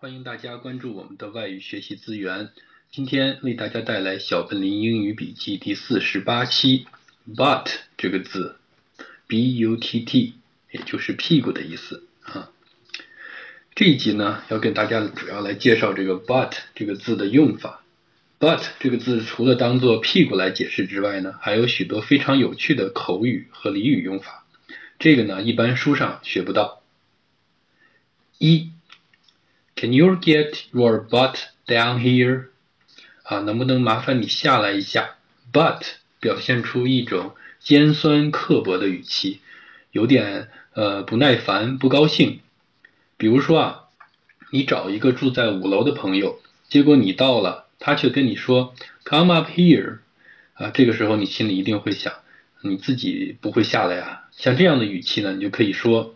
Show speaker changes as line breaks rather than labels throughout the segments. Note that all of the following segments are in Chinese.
欢迎大家关注我们的外语学习资源。今天为大家带来小笨林英语笔记第四十八期。But 这个字，B-U-T-T，也就是屁股的意思啊。这一集呢，要跟大家主要来介绍这个 But 这个字的用法。But 这个字除了当做屁股来解释之外呢，还有许多非常有趣的口语和俚语用法。这个呢，一般书上学不到。一 Can you get your butt down here？啊，能不能麻烦你下来一下？But 表现出一种尖酸刻薄的语气，有点呃不耐烦、不高兴。比如说啊，你找一个住在五楼的朋友，结果你到了，他却跟你说 Come up here。啊，这个时候你心里一定会想，你自己不会下来啊？像这样的语气呢，你就可以说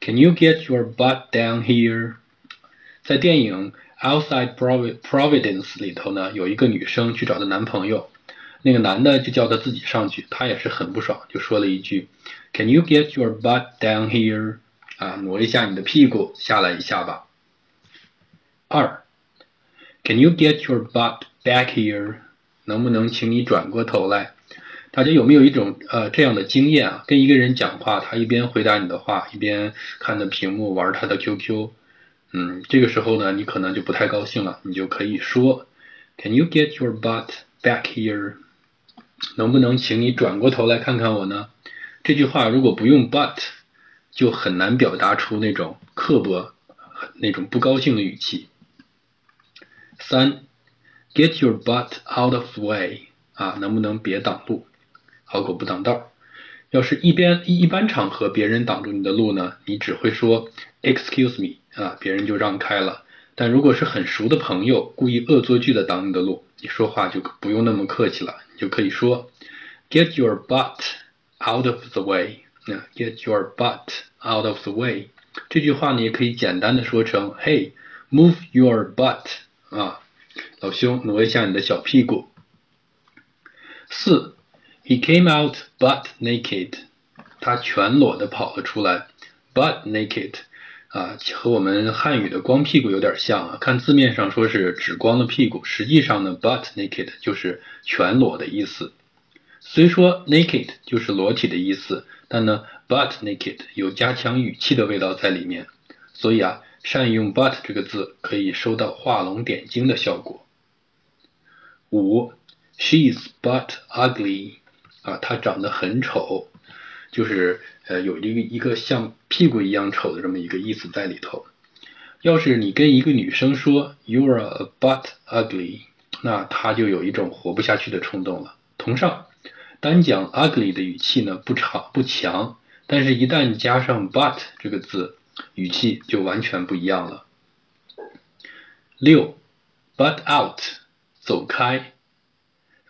Can you get your butt down here？在电影《Outside Providence》里头呢，有一个女生去找她男朋友，那个男的就叫她自己上去，她也是很不爽，就说了一句：“Can you get your butt down here？” 啊，挪一下你的屁股，下来一下吧。二，Can you get your butt back here？能不能请你转过头来？大家有没有一种呃这样的经验啊？跟一个人讲话，他一边回答你的话，一边看着屏幕玩他的 QQ。嗯，这个时候呢，你可能就不太高兴了，你就可以说，Can you get your butt back here？能不能请你转过头来看看我呢？这句话如果不用 but，就很难表达出那种刻薄、那种不高兴的语气。三，Get your butt out of the way！啊，能不能别挡路？好狗不挡道。要是一边一般场合别人挡住你的路呢，你只会说 Excuse me。啊，别人就让开了。但如果是很熟的朋友，故意恶作剧的挡你的路，你说话就不用那么客气了，你就可以说，Get your butt out of the way。啊，Get your butt out of the way。这句话呢，也可以简单的说成，Hey，move your butt。啊，老兄，挪一下你的小屁股。四，He came out butt naked。他全裸的跑了出来，butt naked。啊，和我们汉语的光屁股有点像啊。看字面上说是指光的屁股，实际上呢，butt naked 就是全裸的意思。虽说 naked 就是裸体的意思，但呢，butt naked 有加强语气的味道在里面。所以啊，善用 butt 这个字可以收到画龙点睛的效果。五，She is butt ugly，啊，她长得很丑。就是呃有一个一个像屁股一样丑的这么一个意思在里头。要是你跟一个女生说 “You are a butt ugly，那她就有一种活不下去的冲动了。同上，单讲 ugly 的语气呢不长不强，但是一旦加上 butt 这个字，语气就完全不一样了。六，butt out，走开。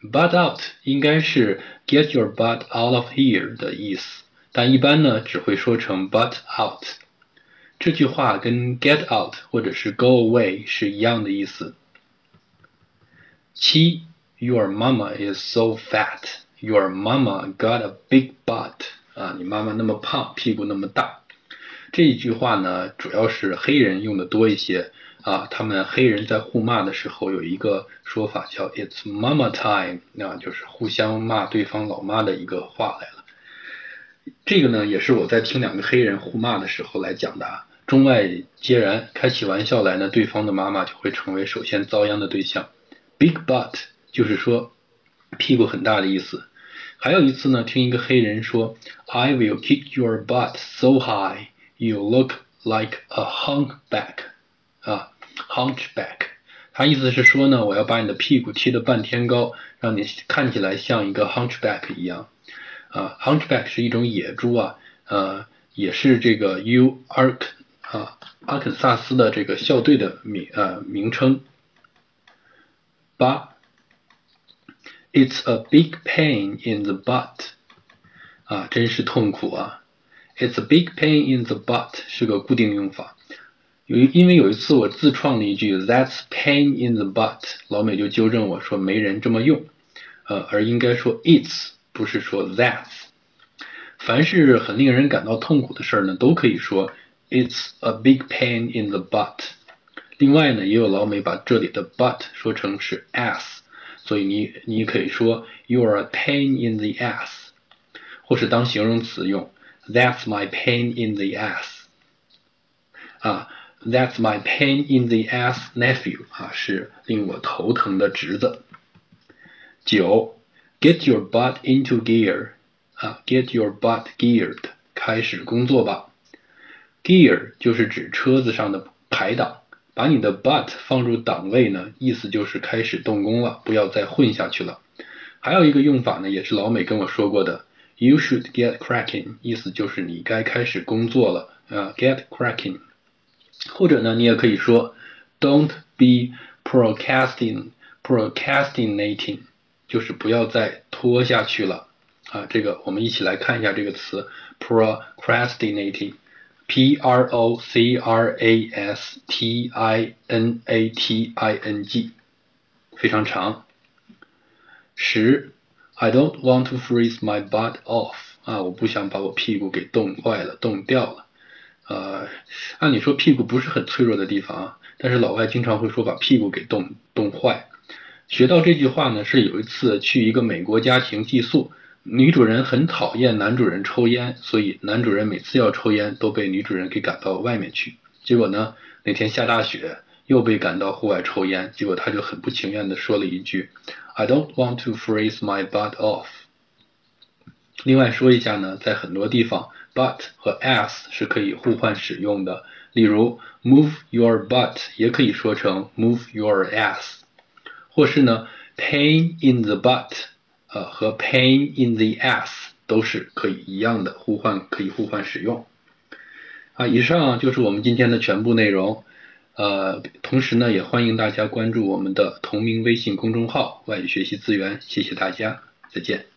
Butt out 应该是 get your butt out of here 的意思，但一般呢只会说成 butt out。这句话跟 get out 或者是 go away 是一样的意思。七，Your mama is so fat. Your mama got a big butt. 啊，你妈妈那么胖，屁股那么大。 这一句话呢，主要是黑人用的多一些。啊，他们黑人在互骂的时候有一个说法叫 "It's Mama time"，啊，就是互相骂对方老妈的一个话来了。这个呢，也是我在听两个黑人互骂的时候来讲的。中外皆然，开起玩笑来呢，对方的妈妈就会成为首先遭殃的对象。Big butt 就是说屁股很大的意思。还有一次呢，听一个黑人说 "I will kick your butt so high you look like a humpback"，啊。Hunchback，他意思是说呢，我要把你的屁股踢得半天高，让你看起来像一个 Hunchback 一样。啊，Hunchback 是一种野猪啊，呃，也是这个 U Ark 啊，阿肯萨斯的这个校队的名呃名称。八，It's a big pain in the butt，啊，真是痛苦啊。It's a big pain in the butt 是个固定用法。有因为有一次我自创了一句 "That's pain in the butt"，老美就纠正我说没人这么用，呃，而应该说 "It's"，不是说 "That's"。凡是很令人感到痛苦的事儿呢，都可以说 "It's a big pain in the butt"。另外呢，也有老美把这里的 but 说成是 ass，所以你你可以说 you are a pain in the ass，或是当形容词用 that's my pain in the ass，啊，that's my pain in the ass nephew 啊，是令我头疼的侄子。九，get your butt into gear 啊，get your butt geared，开始工作吧。gear 就是指车子上的排档。把你的 but 放入档位呢，意思就是开始动工了，不要再混下去了。还有一个用法呢，也是老美跟我说过的 ，You should get cracking，意思就是你该开始工作了啊，get cracking。或者呢，你也可以说，Don't be procrastinating，procrastinating，就是不要再拖下去了啊。这个我们一起来看一下这个词，procrastinating。P R O C R A S T I N A T I N G，非常长。十 ，I don't want to freeze my butt off 啊，我不想把我屁股给冻坏了、冻掉了。呃，按理说屁股不是很脆弱的地方啊，但是老外经常会说把屁股给冻冻坏。学到这句话呢，是有一次去一个美国家庭寄宿。女主人很讨厌男主人抽烟，所以男主人每次要抽烟都被女主人给赶到外面去。结果呢，那天下大雪，又被赶到户外抽烟。结果他就很不情愿地说了一句：“I don't want to freeze my butt off。”另外说一下呢，在很多地方，but 和 ass 是可以互换使用的。例如，move your butt 也可以说成 move your ass，或是呢，pain in the butt。呃，和 pain in the ass 都是可以一样的互换，可以互换使用。啊，以上就是我们今天的全部内容。呃，同时呢，也欢迎大家关注我们的同名微信公众号“外语学习资源”。谢谢大家，再见。